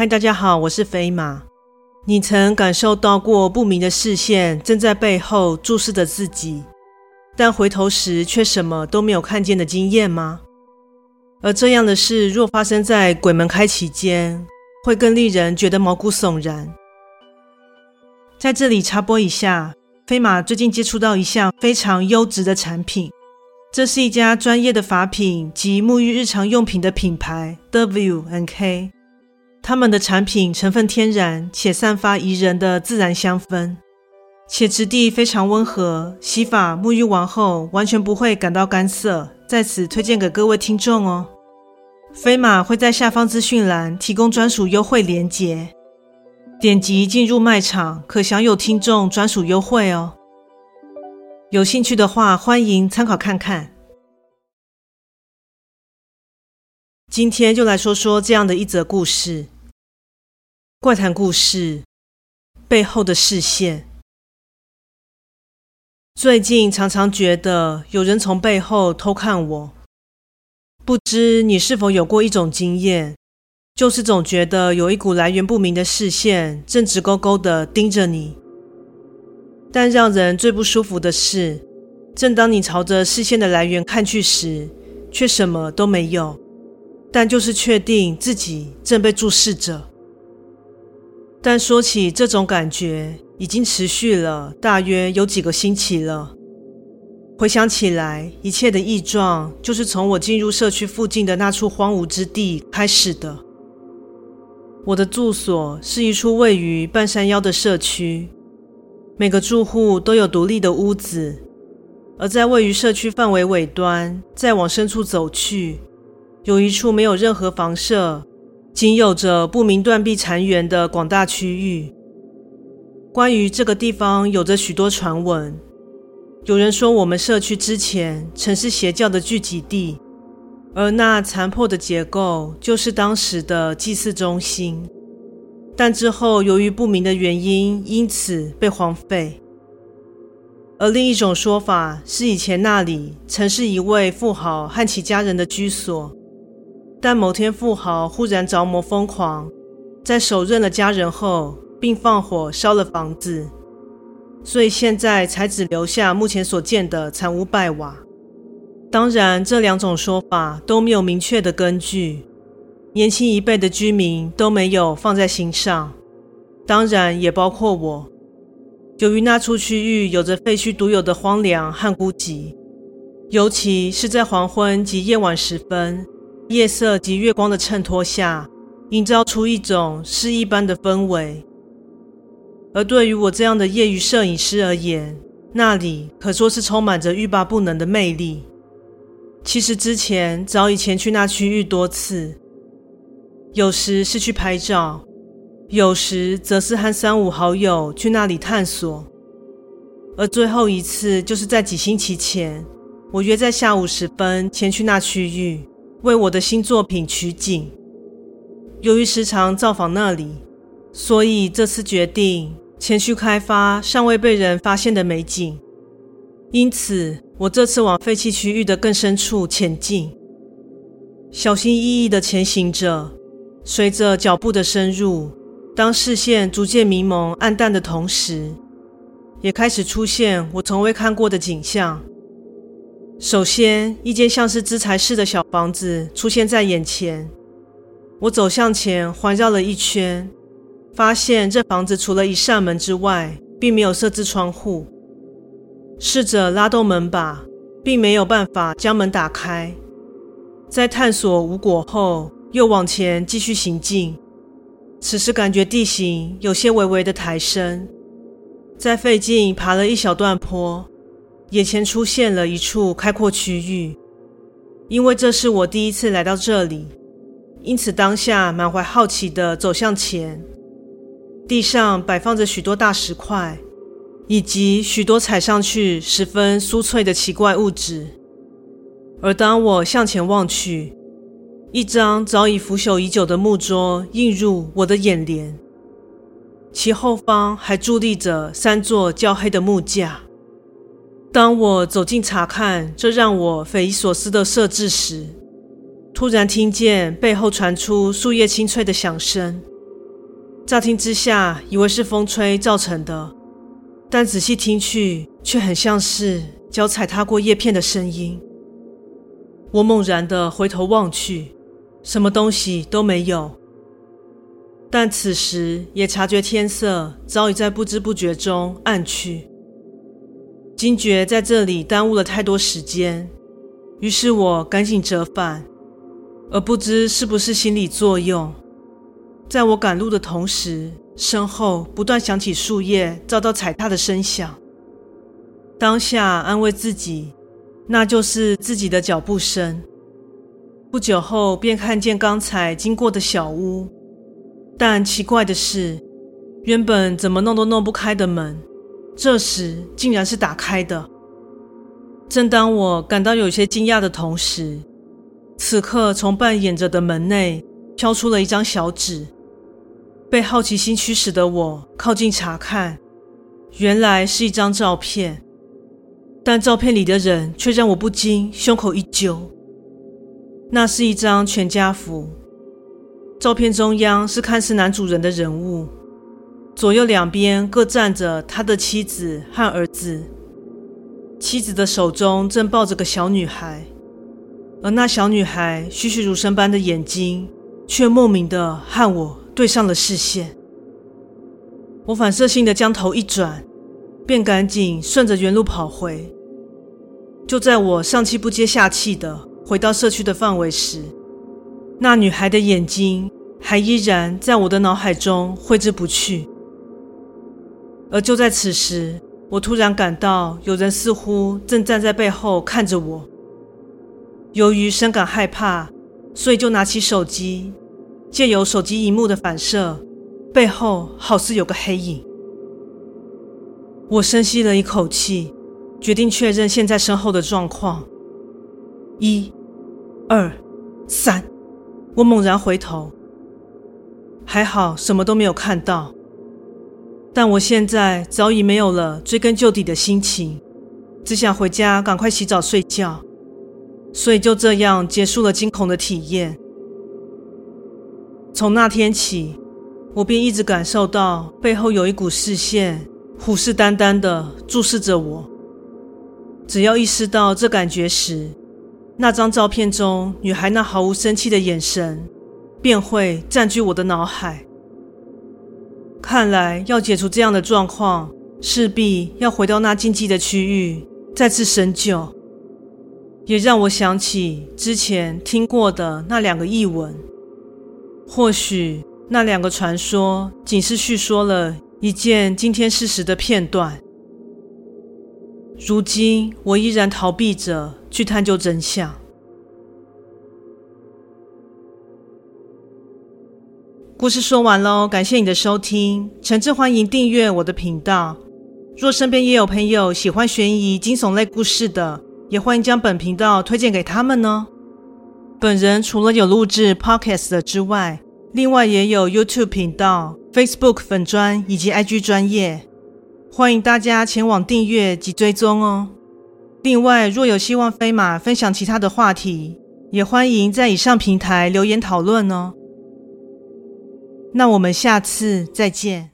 嗨，大家好，我是飞马。你曾感受到过不明的视线正在背后注视着自己，但回头时却什么都没有看见的经验吗？而这样的事若发生在鬼门开期间，会更令人觉得毛骨悚然。在这里插播一下，飞马最近接触到一项非常优质的产品，这是一家专业的法品及沐浴日常用品的品牌 W N K。他们的产品成分天然，且散发宜人的自然香氛，且质地非常温和，洗发沐浴完后完全不会感到干涩。在此推荐给各位听众哦。飞马会在下方资讯栏提供专属优惠链接，点击进入卖场可享有听众专属优惠哦。有兴趣的话，欢迎参考看看。今天就来说说这样的一则故事。怪谈故事背后的视线。最近常常觉得有人从背后偷看我，不知你是否有过一种经验，就是总觉得有一股来源不明的视线正直勾勾的盯着你。但让人最不舒服的是，正当你朝着视线的来源看去时，却什么都没有。但就是确定自己正被注视着。但说起这种感觉，已经持续了大约有几个星期了。回想起来，一切的异状就是从我进入社区附近的那处荒芜之地开始的。我的住所是一处位于半山腰的社区，每个住户都有独立的屋子，而在位于社区范围尾端，再往深处走去。有一处没有任何房舍，仅有着不明断壁残垣的广大区域。关于这个地方，有着许多传闻。有人说，我们社区之前曾是邪教的聚集地，而那残破的结构就是当时的祭祀中心。但之后由于不明的原因，因此被荒废。而另一种说法是，以前那里曾是一位富豪和其家人的居所。但某天，富豪忽然着魔疯狂，在手刃了家人后，并放火烧了房子，所以现在才只留下目前所见的残屋败瓦。当然，这两种说法都没有明确的根据，年轻一辈的居民都没有放在心上，当然也包括我。由于那处区域有着废墟独有的荒凉和孤寂，尤其是在黄昏及夜晚时分。夜色及月光的衬托下，营造出一种诗意般的氛围。而对于我这样的业余摄影师而言，那里可说是充满着欲罢不能的魅力。其实之前早已前去那区域多次，有时是去拍照，有时则是和三五好友去那里探索。而最后一次就是在几星期前，我约在下午时分前去那区域。为我的新作品取景，由于时常造访那里，所以这次决定前去开发尚未被人发现的美景。因此，我这次往废弃区域的更深处前进，小心翼翼地前行着。随着脚步的深入，当视线逐渐迷蒙、暗淡的同时，也开始出现我从未看过的景象。首先，一间像是资材室的小房子出现在眼前。我走向前，环绕了一圈，发现这房子除了一扇门之外，并没有设置窗户。试着拉动门把，并没有办法将门打开。在探索无果后，又往前继续行进。此时感觉地形有些微微的抬升，在费劲爬了一小段坡。眼前出现了一处开阔区域，因为这是我第一次来到这里，因此当下满怀好奇地走向前。地上摆放着许多大石块，以及许多踩上去十分酥脆的奇怪物质。而当我向前望去，一张早已腐朽已久的木桌映入我的眼帘，其后方还伫立着三座焦黑的木架。当我走近查看这让我匪夷所思的设置时，突然听见背后传出树叶清脆的响声，乍听之下以为是风吹造成的，但仔细听去，却很像是脚踩踏过叶片的声音。我猛然的回头望去，什么东西都没有。但此时也察觉天色早已在不知不觉中暗去，惊觉在这里耽误了太多时间，于是我赶紧折返，而不知是不是心理作用，在我赶路的同时，身后不断响起树叶遭到踩踏的声响。当下安慰自己，那就是自己的脚步声。不久后便看见刚才经过的小屋。但奇怪的是，原本怎么弄都弄不开的门，这时竟然是打开的。正当我感到有些惊讶的同时，此刻从半掩着的门内飘出了一张小纸。被好奇心驱使的我靠近查看，原来是一张照片，但照片里的人却让我不禁胸口一揪。那是一张全家福。照片中央是看似男主人的人物，左右两边各站着他的妻子和儿子。妻子的手中正抱着个小女孩，而那小女孩栩栩如生般的眼睛，却莫名的和我对上了视线。我反射性的将头一转，便赶紧顺着原路跑回。就在我上气不接下气的回到社区的范围时，那女孩的眼睛还依然在我的脑海中挥之不去，而就在此时，我突然感到有人似乎正站在背后看着我。由于深感害怕，所以就拿起手机，借由手机荧幕的反射，背后好似有个黑影。我深吸了一口气，决定确认现在身后的状况。一、二、三。我猛然回头，还好什么都没有看到。但我现在早已没有了追根究底的心情，只想回家赶快洗澡睡觉。所以就这样结束了惊恐的体验。从那天起，我便一直感受到背后有一股视线虎视眈眈地注视着我。只要意识到这感觉时，那张照片中女孩那毫无生气的眼神，便会占据我的脑海。看来要解除这样的状况，势必要回到那禁忌的区域，再次深究。也让我想起之前听过的那两个译文。或许那两个传说仅是叙说了一件惊天事实的片段。如今我依然逃避着去探究真相。故事说完喽，感谢你的收听，诚挚欢迎订阅我的频道。若身边也有朋友喜欢悬疑惊悚类故事的，也欢迎将本频道推荐给他们哦。本人除了有录制 Podcast 的之外，另外也有 YouTube 频道、Facebook 粉专以及 IG 专业。欢迎大家前往订阅及追踪哦。另外，若有希望飞马分享其他的话题，也欢迎在以上平台留言讨论哦。那我们下次再见。